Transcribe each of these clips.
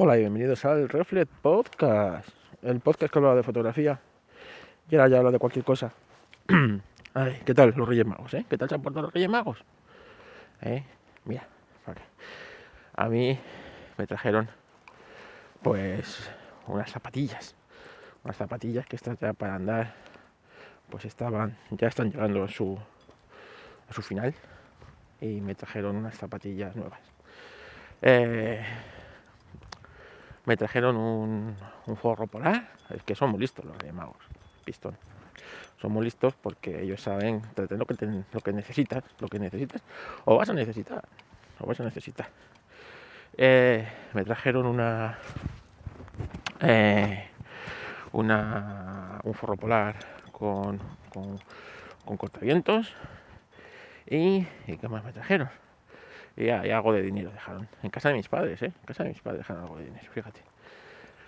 Hola y bienvenidos al Reflet Podcast, el podcast que habla de fotografía y ahora ya habla de cualquier cosa. ¿qué tal los Reyes Magos? Eh? ¿Qué tal se han portado los Reyes Magos? ¿Eh? Mira, vale. a mí me trajeron pues unas zapatillas, unas zapatillas que están ya para andar, pues estaban, ya están llegando a su, a su final y me trajeron unas zapatillas nuevas. Eh, me trajeron un, forro polar, es que son muy listos los Reyes Magos, pistón. Son muy listos porque ellos saben lo lo que necesitas, lo que necesitas, o vas a necesitar, o vas a necesitar. Eh, me trajeron una, eh, una un forro polar con, con, con cortavientos y ¿qué más me trajeron? Y, algo de dinero dejaron. En casa de mis padres, ¿eh? En casa de mis padres dejaron algo de dinero, fíjate.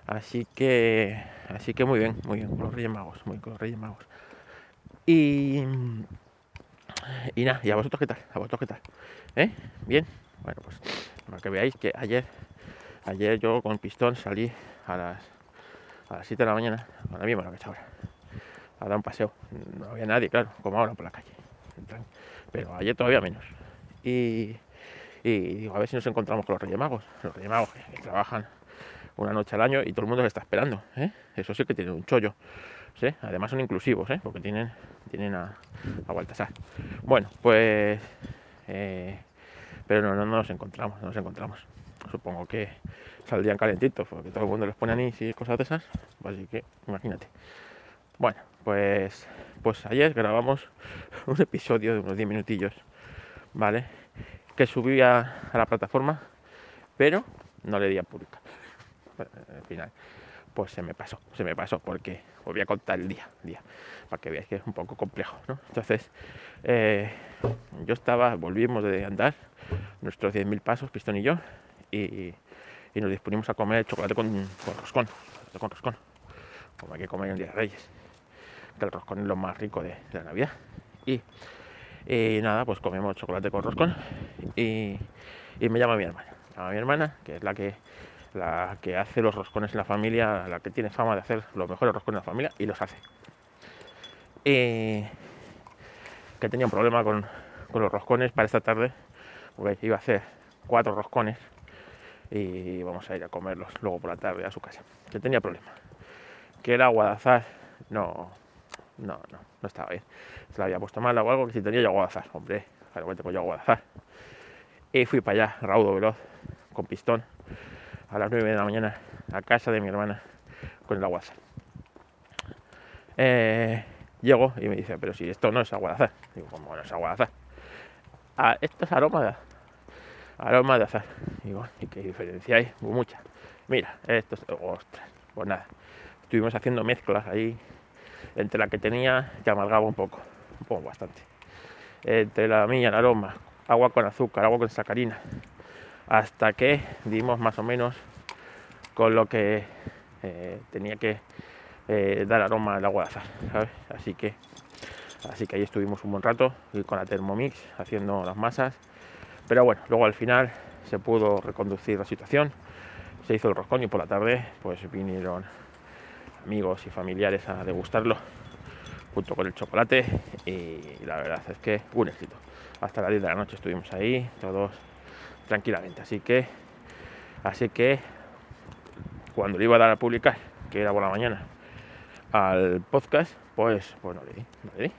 Así que, así que muy bien, muy bien, con los Reyes Magos, muy con los Reyes Magos. Y, y nada, ¿y a vosotros qué tal? ¿A vosotros qué tal? ¿Eh? ¿Bien? Bueno, pues para que veáis que ayer, ayer yo con pistón salí a las, a las 7 de la mañana, ahora mismo lo que ahora, a dar un paseo. No había nadie, claro, como ahora por la calle. Pero ayer todavía menos. Y, y digo, a ver si nos encontramos con los Reyes. Los Reyes que, trabajan una noche al año y todo el mundo se está esperando. ¿eh? Eso sí que tiene un chollo. Además son inclusivos, ¿eh? porque tienen, tienen a, a Baltasar. Bueno, pues... Eh, pero no, no, nos encontramos, no nos encontramos. Supongo que saldrían calentitos, porque todo el mundo les pone anís y cosas de esas. Así que imagínate. Bueno, pues, pues ayer grabamos un episodio de unos 10 minutillos, ¿vale? Que subí a, la plataforma, pero no le di a publicar. Al final, pues se me pasó, se me pasó, porque os voy a contar el día, día para que veáis que es un poco complejo, ¿no? Entonces, eh, yo estaba, volvimos de andar nuestros 10.000 pasos, Pistón y yo, y, nos disponimos a comer chocolate con, roscón, con roscón, como hay que comer en Día de Reyes, que el roscón es lo más rico de, de la Navidad. Y y nada, pues comemos chocolate con roscón y, me llama mi hermana. llama mi hermana, que es la que, la que hace los roscones en la familia, la que tiene fama de hacer los mejores roscones en la familia y los hace. Y que tenía un problema con, los roscones para esta tarde, porque iba a hacer cuatro roscones y vamos a ir a comerlos luego por la tarde a su casa. Que tenía problema. Que el agua de azar no, no, no, no estaba bien. Se la había puesto mal o algo que si tenía yo azar. Hombre, que tengo yo azar. Y fui para allá, raudo, veloz, con pistón, a las 9 de la mañana, a casa de mi hermana, con el agua de azar. Eh, llego y me dice, pero si esto no es agua de azar. Digo, ¿cómo no es agua de azar? Ah, esto es aroma de aroma de azar. Digo, ¿y qué diferencia hay? mucha. Mira, esto es, ostras, pues nada. Estuvimos haciendo mezclas ahí entre la que tenía que amargaba un poco, un poco bastante. Entre la mía, el aroma, agua con azúcar, agua con sacarina, hasta que dimos más o menos con lo que eh, tenía que eh, dar aroma al agua de azar, Así que, así que ahí estuvimos un buen rato y con la Thermomix haciendo las masas. Pero bueno, luego al final se pudo reconducir la situación, se hizo el roscón y por la tarde pues vinieron amigos y familiares a degustarlo junto con el chocolate y la verdad es que un éxito. Hasta las 10 de la noche estuvimos ahí, todos tranquilamente. Así que, así que cuando le iba a dar a publicar, que era por la mañana, al podcast, pues, pues no le di, no le di.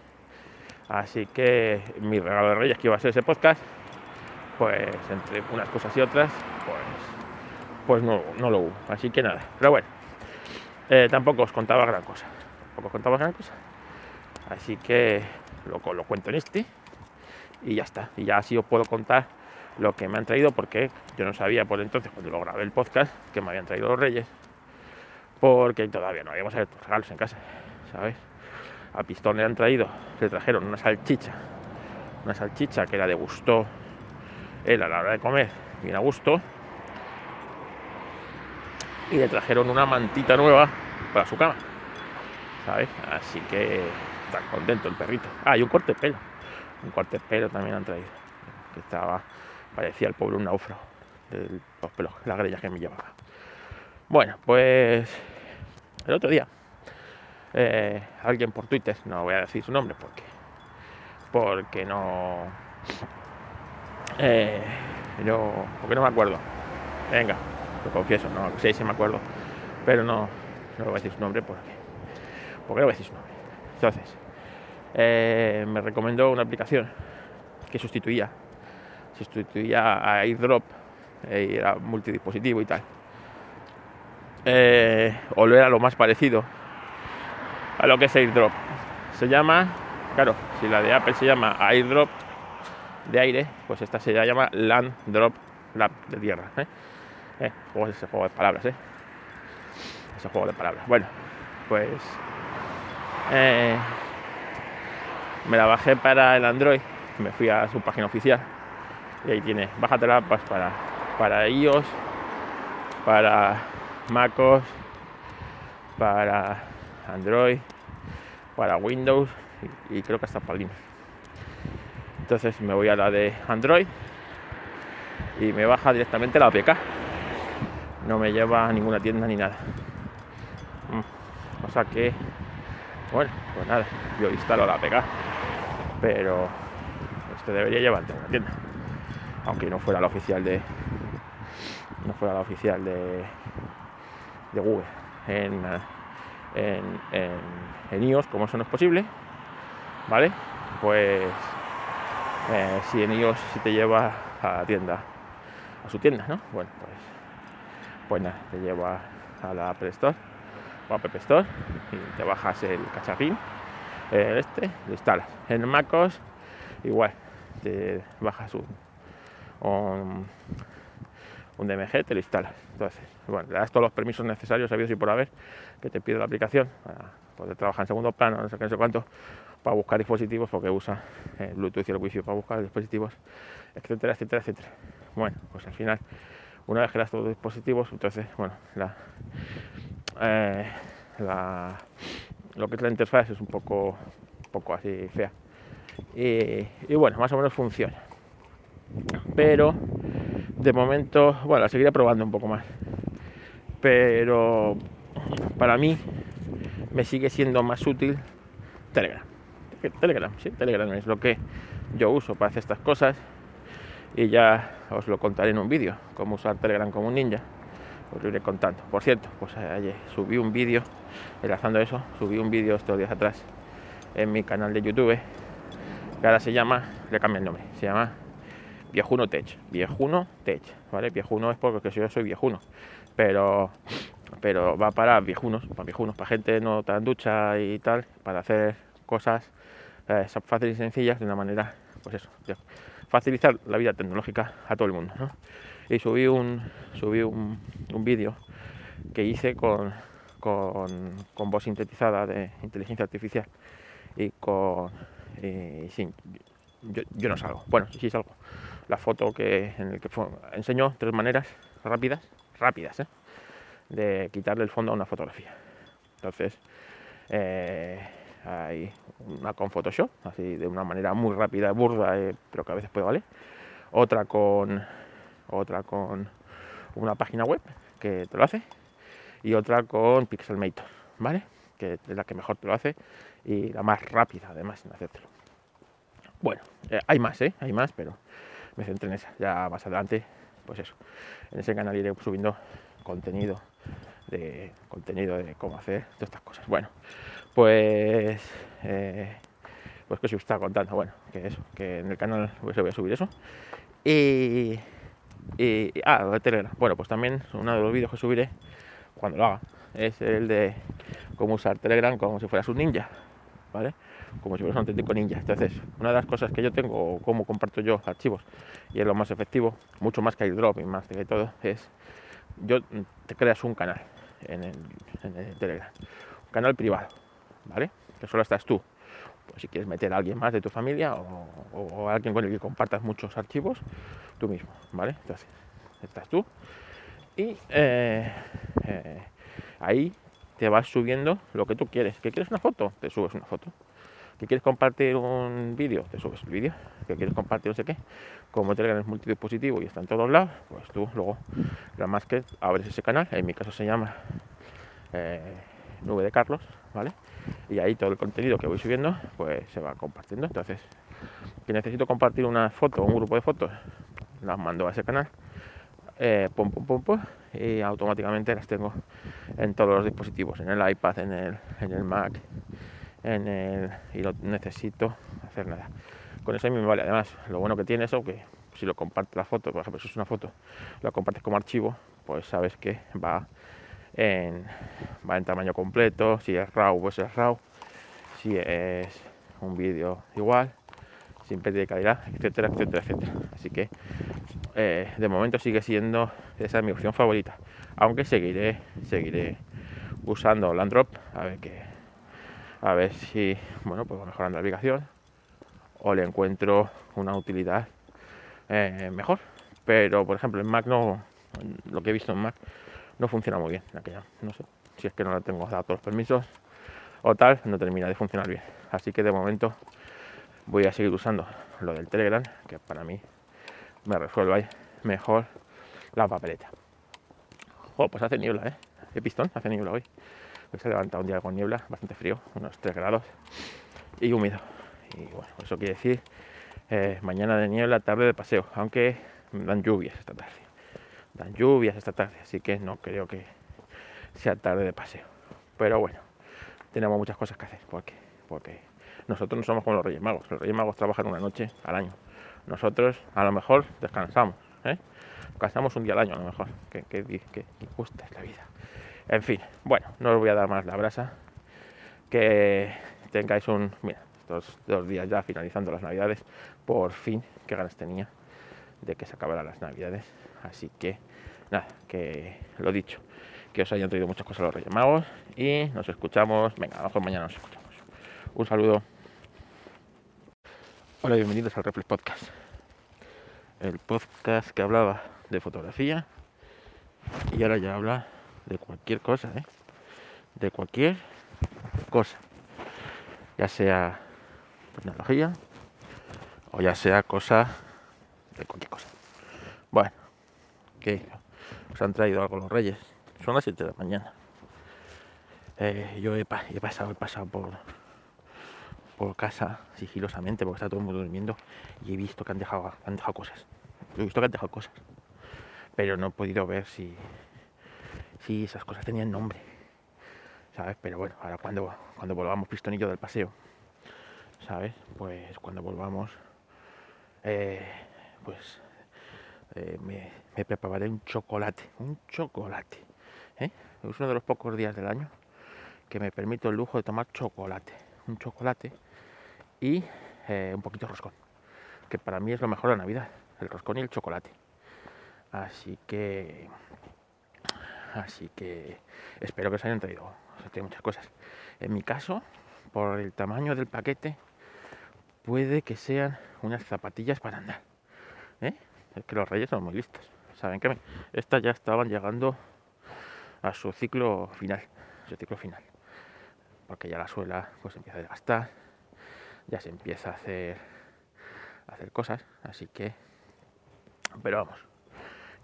Así que mi regalo de Reyes que iba a ser ese podcast, pues entre unas cosas y otras, pues, pues no, no lo hubo. Así que nada. Pero bueno, eh, tampoco os contaba gran cosa. Tampoco os contaba gran cosa. Así que lo, lo cuento en este y ya está. Y ya así os puedo contar lo que me han traído porque yo no sabía por entonces cuando lo grabé el podcast que me habían traído los reyes porque todavía no habíamos abierto regalos en casa, ¿sabes? A Pistón le han traído, le trajeron una salchicha, una salchicha que la degustó él a la hora de comer, bien a gusto, y le trajeron una mantita nueva para su cama. ¿Sabes? Así que está contento el perrito. Ah, y un corte de pelo. Un corte de pelo también han traído. Que estaba, parecía el pobre un náufrago los pelos, las grellas que me llevaba. Bueno, pues el otro día eh, alguien por Twitter, no voy a decir su nombre porque porque no eh, no porque no me acuerdo. Venga, lo confieso, no sé si me acuerdo, pero no, no voy a decir su nombre porque porque no voy a decir su nombre. Entonces, eh, me recomendó una aplicación que sustituía sustituía a AirDrop y era multidispositivo y tal eh, o lo era lo más parecido a lo que es AirDrop. Se llama, claro, si la de Apple se llama AirDrop de aire, pues esta se llama Land Drop Lab de tierra. ¿Eh? Eh, ese juego de palabras, ¿eh? Ese juego de palabras. Bueno, pues eh, me la bajé para el Android, me fui a su página oficial y ahí tiene, bájatela pues, para, para iOS, para MacOS, para Android, para Windows y, creo que hasta para Linux. Entonces me voy a la de Android y me baja directamente la APK. No me lleva a ninguna tienda ni nada. Mm, o sea que, bueno, pues nada, yo instalo la APK, pero esto debería llevarte a una tienda, aunque no fuera la oficial de, no fuera la oficial de de Google en, en, iOS, como eso no es posible, ¿vale? Pues eh, si en iOS si te lleva a la tienda, a su tienda, ¿no? Bueno, pues, pues nada, te lleva a la Apple Store o App Store y te bajas el cacharrín, este, lo instalas. En MacOS igual, te bajas un, un un DMG, te lo instalas. Entonces, bueno, le das todos los permisos necesarios, sabidos y por haber, que te pide la aplicación para poder trabajar en segundo plano, no sé qué, no sé cuánto, para buscar dispositivos, porque usa el Bluetooth y el Wi-Fi para buscar dispositivos, etcétera, etcétera, etcétera. Bueno, pues al final, una vez que todos los dispositivos, entonces, bueno, eh, la, lo que es la interfaz es un poco, poco así fea. Y, y bueno, más o menos funciona. Pero de momento, bueno, la seguiré probando un poco más. Pero para mí me sigue siendo más útil Telegram. Telegram, sí, Telegram es lo que yo uso para hacer estas cosas y ya os lo contaré en un vídeo, cómo usar Telegram como un ninja. Os lo iré contando. Por cierto, pues ayer subí un vídeo, enlazando eso, subí un vídeo estos días atrás en mi canal de YouTube, que ahora se llama, le cambia el nombre, se llama Viejuno Tech, Viejuno Tech, ¿vale? Viejuno es porque yo soy viejuno, pero, pero va para viejunos, para viejunos, para gente no tan ducha y tal, para hacer cosas eh, fáciles y sencillas de una manera, pues eso, facilitar la vida tecnológica a todo el mundo, ¿no? Y subí un, subí un, un vídeo que hice con, con, con, voz sintetizada de inteligencia artificial y con... Sin, yo, no salgo, bueno, sí salgo la foto que, en el que enseñó tres maneras rápidas, rápidas, ¿eh? de quitarle el fondo a una fotografía. Entonces, eh, hay una con Photoshop, así de una manera muy rápida, burda, eh, pero que a veces puede valer. Otra con otra con una página web que te lo hace y otra con Pixelmator, ¿vale? Que es la que mejor te lo hace y la más rápida además en hacértelo. Bueno, hay más, ¿eh? Hay más, pero me centré en esa. Ya más adelante, pues eso, en ese canal iré subiendo contenido de contenido de cómo hacer todas estas cosas. Bueno, pues eh, pues que os estaba contando, bueno, que eso, que en el canal pues, voy a subir eso. Y, y ah, Telegram. Bueno, pues también uno de los vídeos que subiré cuando lo haga es el de cómo usar Telegram como si fueras un ninja, ¿vale? como si fuera un auténtico ninja. Entonces, una de las cosas que yo tengo, o cómo comparto yo archivos, y es lo más efectivo, mucho más que airdrop y más que todo, es yo te creas un canal en el, Telegram, un canal privado, ¿vale? Que solo estás tú. Pues si quieres meter a alguien más de tu familia o, alguien con el que compartas muchos archivos, tú mismo, ¿vale? Entonces, estás tú y eh, eh, ahí te vas subiendo lo que tú quieres. ¿Que quieres una foto? Te subes una foto que quieres compartir un vídeo, te subes el vídeo, que quieres compartir no sé qué, como Telegram es multidispositivo y está en todos lados, pues tú luego, nada más que abres ese canal, en mi caso se llama eh, Nube de Carlos, ¿vale? Y ahí todo el contenido que voy subiendo, pues se va compartiendo. Entonces, que necesito compartir una foto un grupo de fotos, las mando a ese canal, eh, pum, pum, pum, y automáticamente las tengo en todos los dispositivos, en el iPad, en el, en el Mac, en el, y no necesito hacer nada. Con eso a mí me vale. Además, lo bueno que tiene eso que si lo compartes la foto, por ejemplo, si es una foto, lo compartes como archivo, pues sabes que va en, va en tamaño completo, si es RAW, pues es RAW, si es un vídeo igual, sin pérdida de calidad, etcétera, etcétera, etcétera. Así que eh, de momento sigue siendo esa mi opción favorita, aunque seguiré, seguiré usando Landrop a ver que a ver si bueno pues mejorando la aplicación o le encuentro una utilidad eh, mejor. Pero por ejemplo en Mac no lo que he visto en Mac no funciona muy bien. Aquella, no sé si es que no le tengo dado todos los permisos o tal, no termina de funcionar bien. Así que de momento voy a seguir usando lo del Telegram, que para mí me resuelve mejor la papeleta. Oh, pues hace niebla, ¿eh? He pistón, hace niebla hoy. Se ha levantado un día con niebla, bastante frío, unos 3 grados y húmedo. Y bueno, eso quiere decir eh, mañana de niebla, tarde de paseo, aunque dan lluvias esta tarde. Dan lluvias esta tarde, así que no creo que sea tarde de paseo. Pero bueno, tenemos muchas cosas que hacer, porque, porque nosotros no somos como los Reyes Magos. Los Reyes Magos trabajan una noche al año. Nosotros a lo mejor descansamos, ¿eh? Descansamos un día al año a lo mejor. Que, que, injusta es la vida. En fin, bueno, no os voy a dar más la brasa. Que tengáis un... Mira, estos dos días ya finalizando las navidades. Por fin, qué ganas tenía de que se acabaran las navidades. Así que, nada, que lo dicho. Que os hayan traído muchas cosas los Reyes. Y nos escuchamos. Venga, a lo mejor mañana nos escuchamos. Un saludo. Hola, bienvenidos al Reflex Podcast. El podcast que hablaba de fotografía y ahora ya habla de cualquier cosa, ¿eh? De cualquier cosa. Ya sea tecnología o ya sea cosa de cualquier cosa. Bueno, que os han traído algo los reyes. Son las 7 de la mañana. Eh, yo he, pasado, he pasado por por casa sigilosamente porque está todo el mundo durmiendo y he visto que han dejado, han dejado cosas. He visto que han dejado cosas. Pero no he podido ver si, si esas cosas tenían nombre. ¿Sabes? Pero bueno, ahora cuando, cuando volvamos pistonillo del paseo, ¿sabes? Pues cuando volvamos, eh, pues eh, me, prepararé un chocolate, un chocolate. ¿eh? Es uno de los pocos días del año que me permito el lujo de tomar chocolate. Un chocolate y eh, un poquito de roscón, que para mí es lo mejor de la Navidad, el roscón y el chocolate. Así que, así que espero que os hayan traído, os muchas cosas. En mi caso, por el tamaño del paquete, puede que sean unas zapatillas para andar. ¿eh? Es que los reyes son muy listos. Saben que estas ya estaban llegando a su ciclo final, su ciclo final, porque ya la suela pues empieza a desgastar ya se empieza a hacer, a hacer cosas, así que, pero vamos,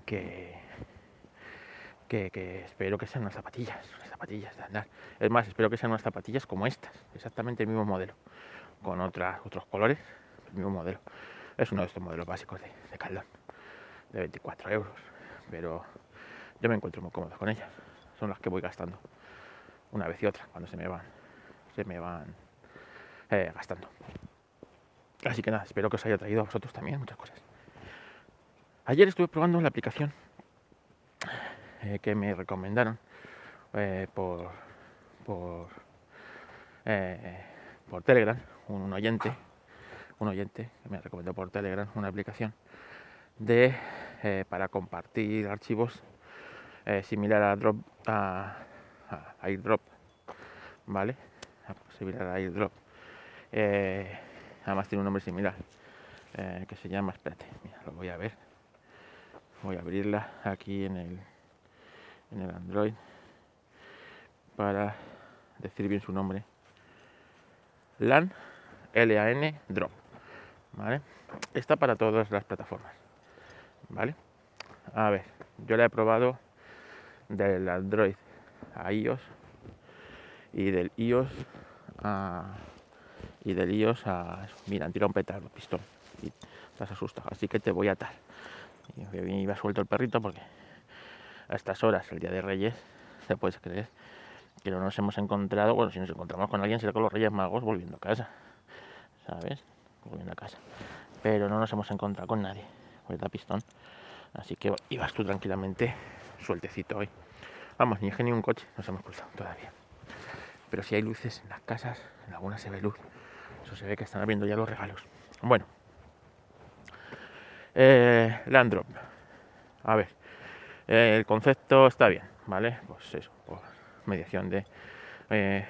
que, que, espero que sean unas zapatillas, unas zapatillas de andar. Es más, espero que sean unas zapatillas como estas, exactamente el mismo modelo, con otras, otros colores, el mismo modelo. Es uno de estos modelos básicos de, de Caldón, de 24 euros, pero yo me encuentro muy cómodo con ellas. Son las que voy gastando una vez y otra cuando se me van, se me van eh, gastando. Así que nada, espero que os haya traído a vosotros también muchas cosas. Ayer estuve probando la aplicación eh, que me recomendaron eh, por, por, por Telegram, un oyente, un oyente que me recomendó por Telegram una aplicación de para compartir archivos similar a Drop a, a AirDrop, ¿vale? Similar a AirDrop eh, además tiene un nombre similar. Eh, que se llama, espérate, lo voy a ver. Voy a abrirla aquí en el, en el Android para decir bien su nombre. LAN LAN Drop, ¿vale? Está para todas las plataformas, ¿vale? A ver, yo la he probado del Android a iOS y del iOS a y del iOS a mira, han tirado un petardo, pistón y estás asustado, así que te voy a atar. Y iba suelto el perrito porque a estas horas, el día de Reyes, te puedes creer que no nos hemos encontrado, bueno, si nos encontramos con alguien será con los Reyes Magos volviendo a casa, ¿sabes? Volviendo a casa. Pero no nos hemos encontrado con nadie, ¿verdad, pistón? Así que ibas tú tranquilamente sueltecito hoy. Vamos, ni ni un coche nos hemos cruzado todavía. Pero si hay luces en las casas, en algunas se ve luz. Eso se ve que están abriendo ya los regalos. Bueno. Eh, Landrop. A ver. Eh, el concepto está bien, ¿vale? Pues eso, pues mediación de... Eh,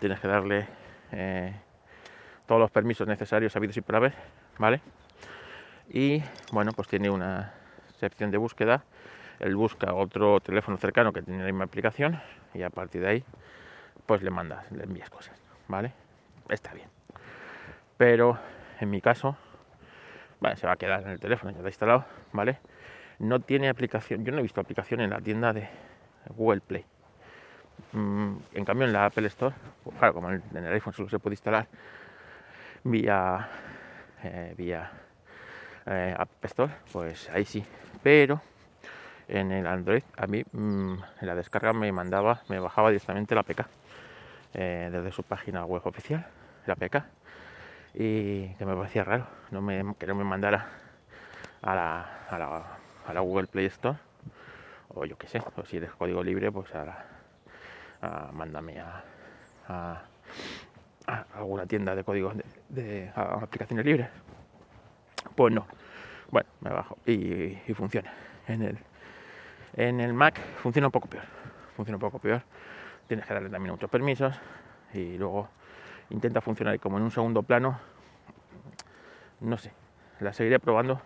tienes que darle eh, todos los permisos necesarios habidos y por haber, ¿vale? Y bueno, pues tiene una sección de búsqueda. Él busca otro teléfono cercano que tiene la misma aplicación y a partir de ahí pues le mandas, le envías cosas, ¿vale? Está bien. Pero en mi caso, se va a quedar en el teléfono, ya está instalado, ¿vale? No tiene aplicación, yo no he visto aplicación en la tienda de Google Play. Mm, en cambio en la Apple Store, pues claro, como en el iPhone solo se puede instalar vía eh, vía eh, App Store, pues ahí sí. Pero en el Android a mí mm, la descarga me mandaba, me bajaba directamente la APK eh, desde su página web oficial, la APK, y que me parecía raro, no me, que no me mandara a la, a la, a la Google Play Store, o yo qué sé, o si eres código libre, pues a la, mándame a, alguna tienda de códigos de, aplicaciones libres. Pues no. Bueno, me bajo y, funciona. En el, en el Mac funciona un poco peor. Funciona un poco peor. Tienes que darle también muchos permisos y luego intenta funcionar como en un segundo plano. No sé, la seguiré probando.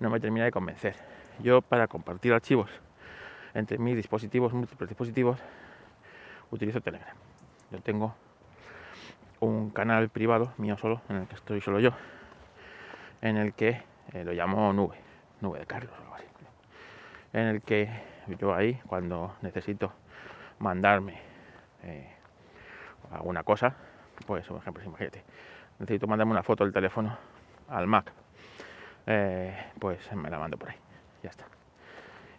No me termina de convencer. Yo para compartir archivos entre mis dispositivos, múltiples dispositivos, utilizo Telegram. Yo tengo un canal privado mío solo, en el que estoy solo yo, en el que eh, lo llamo nube, nube de Carlos. En el que yo ahí, cuando necesito mandarme eh, alguna cosa, pues por ejemplo, imagínate, necesito mandarme una foto del teléfono al Mac, eh, pues me la mando por ahí, ya está.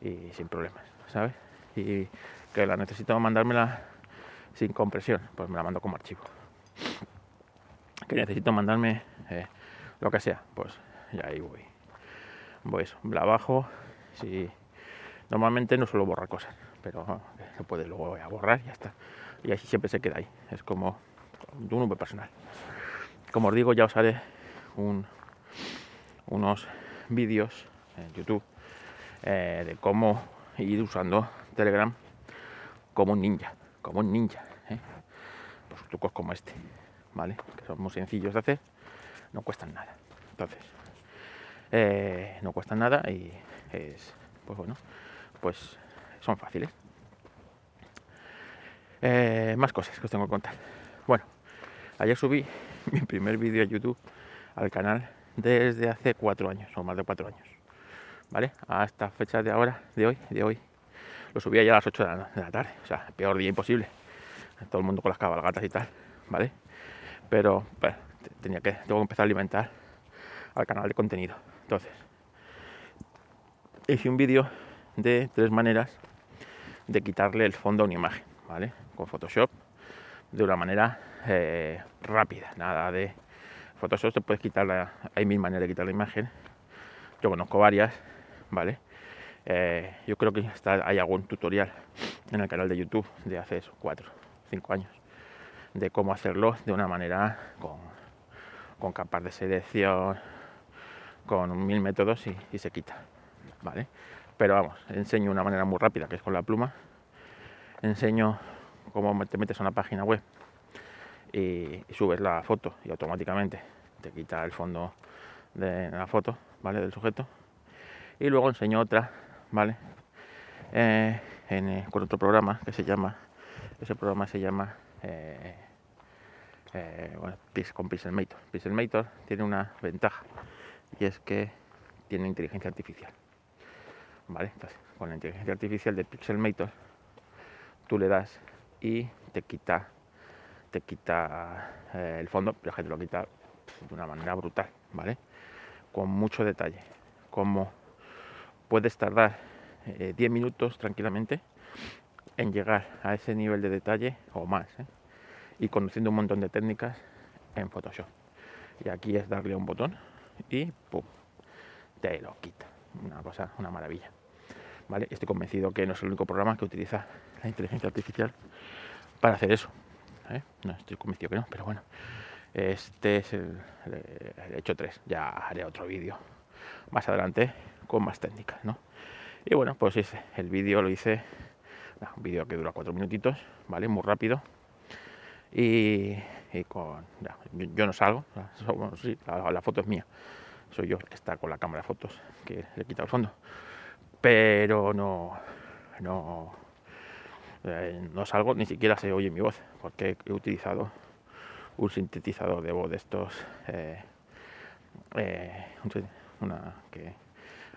Y sin problemas, ¿sabes? Y que la necesito mandármela sin compresión, pues me la mando como archivo. Que necesito mandarme eh, lo que sea, pues ya ahí voy. Voy eso, la bajo. Si normalmente no suelo borrar cosas, pero se puede luego borrar y ya está. Y así siempre se queda ahí. Es como un nube personal. Como os digo, ya os haré un, unos vídeos en YouTube eh, de cómo ir usando Telegram como un ninja, como un ninja. ¿eh? Pues trucos como este, Que son muy sencillos de hacer, no cuestan nada. Entonces, eh, no cuestan nada y es, pues bueno, pues son fáciles. Eh, más cosas que os tengo que contar. Bueno, ayer subí mi primer vídeo a YouTube al canal desde hace cuatro años, o más de cuatro años. ¿Vale? A esta fecha de ahora, de hoy, de hoy, lo subía ya a las 8 de la, de la tarde, o sea, peor día imposible todo el mundo con las cabalgatas y tal, ¿vale? Pero bueno, tenía que, tengo que empezar a alimentar al canal de contenido. Entonces, hice un vídeo de tres maneras de quitarle el fondo a una imagen, ¿vale? Con Photoshop, de una manera eh, rápida, nada de Photoshop se puede quitar, la, hay mil maneras de quitar la imagen. Yo conozco varias, ¿vale? Eh, yo creo que está, hay algún tutorial en el canal de YouTube de hace eso, cuatro 5 años, de cómo hacerlo de una manera con, con capas de selección, con mil métodos y, se quita, ¿vale? Pero vamos, enseño una manera muy rápida, que es con la pluma. Enseño cómo te metes a una página web y, subes la foto y automáticamente te quita el fondo de la foto, ¿vale? Del sujeto. Y luego enseño otra, ¿vale? Eh, en, con otro programa que se llama ese programa se llama eh, eh, con Pixelmator. Pixelmator tiene una ventaja y es que tiene inteligencia artificial. ¿Vale? Con la inteligencia artificial de Pixelmator, tú le das y te quita te quita eh, el fondo, pero es que te lo quita de una manera brutal, ¿vale? Con mucho detalle. Como puedes tardar 10 eh, minutos tranquilamente en llegar a ese nivel de detalle o más, ¿eh? Y conociendo un montón de técnicas en Photoshop. Y aquí es darle un botón y ¡pum! te lo quita. Una cosa, una maravilla. ¿Vale? Estoy convencido que no es el único programa que utiliza la inteligencia artificial para hacer eso. ¿eh? No estoy convencido que no, pero bueno. Este es el, hecho 3. Ya haré otro vídeo más adelante con más técnicas, ¿no? Y bueno, pues el vídeo lo hice, un vídeo que dura cuatro minutitos, ¿vale? Muy rápido. Y, con, yo, no salgo, la, foto es mía, soy yo que está con la cámara de fotos, que le quita el fondo. Pero no, no, eh, no salgo, ni siquiera se oye mi voz, porque he utilizado un sintetizador de voz de estos, eh, eh, una que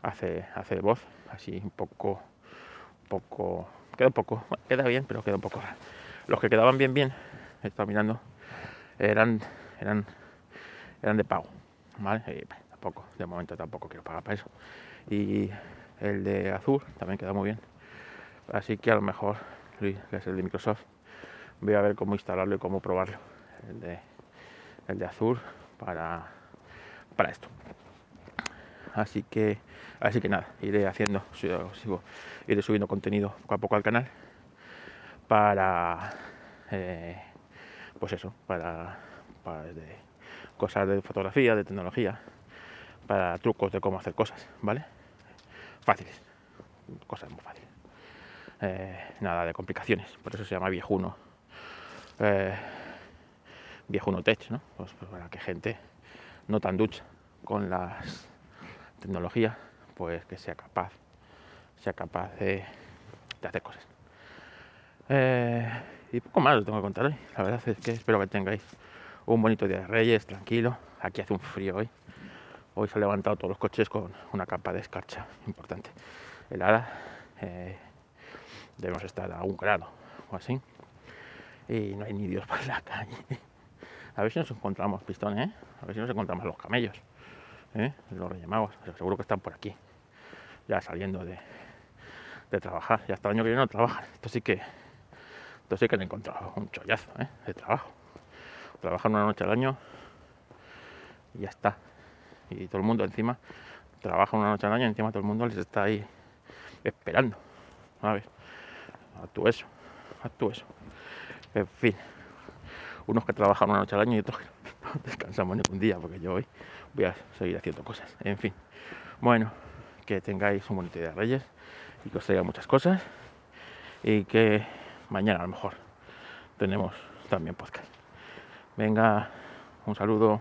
hace, hace voz, así un poco, poco, queda un poco, queda bien, pero queda un poco. Los que quedaban bien, bien, he estado mirando, eran, eran, eran de pago, ¿vale? tampoco, de momento tampoco quiero pagar para eso. Y el de azul también queda muy bien. Así que a lo mejor, Luis, que es el de Microsoft, voy a ver cómo instalarlo y cómo probarlo. El de, el de azul para, para esto. Así que, así que nada, iré haciendo, sigo, iré subiendo contenido poco a poco al canal para, eh, pues eso, para, cosas de fotografía, de tecnología, para trucos de cómo hacer cosas, ¿vale? Fáciles, cosas muy fáciles. Eh, nada de complicaciones, por eso se llama viejuno. Eh, viejuno tech, ¿no? Pues, pues, para que gente no tan ducha con las tecnologías, pues que sea capaz, sea capaz de, hacer cosas. Eh, y poco más lo tengo que contar hoy. La verdad es que espero que tengáis un bonito día de Reyes, tranquilo. Aquí hace un frío hoy. Hoy se han levantado todos los coches con una capa de escarcha importante. Helada. Eh, debemos estar a un grado o así. Y no hay ni Dios por la calle. A ver si nos encontramos pistones, ¿eh? A ver si nos encontramos los camellos. ¿eh? Los Reyes Magos. seguro que están por aquí. Ya saliendo de, de trabajar. Ya hasta el año que viene no trabajan. Esto sí que. Esto sí que han encontrado un chollazo ¿eh? de trabajo. Trabajan una noche al año y ya está. Y todo el mundo encima trabaja una noche al año y encima todo el mundo les está ahí esperando. A ver, tú eso, tú eso. En fin, unos que trabajan una noche al año y otros que descansamos ni un día, porque yo hoy voy a seguir haciendo cosas. En fin, bueno, que tengáis un bonito día de Reyes y que os traiga muchas cosas y que mañana a lo mejor tenemos también podcast. Venga, un saludo.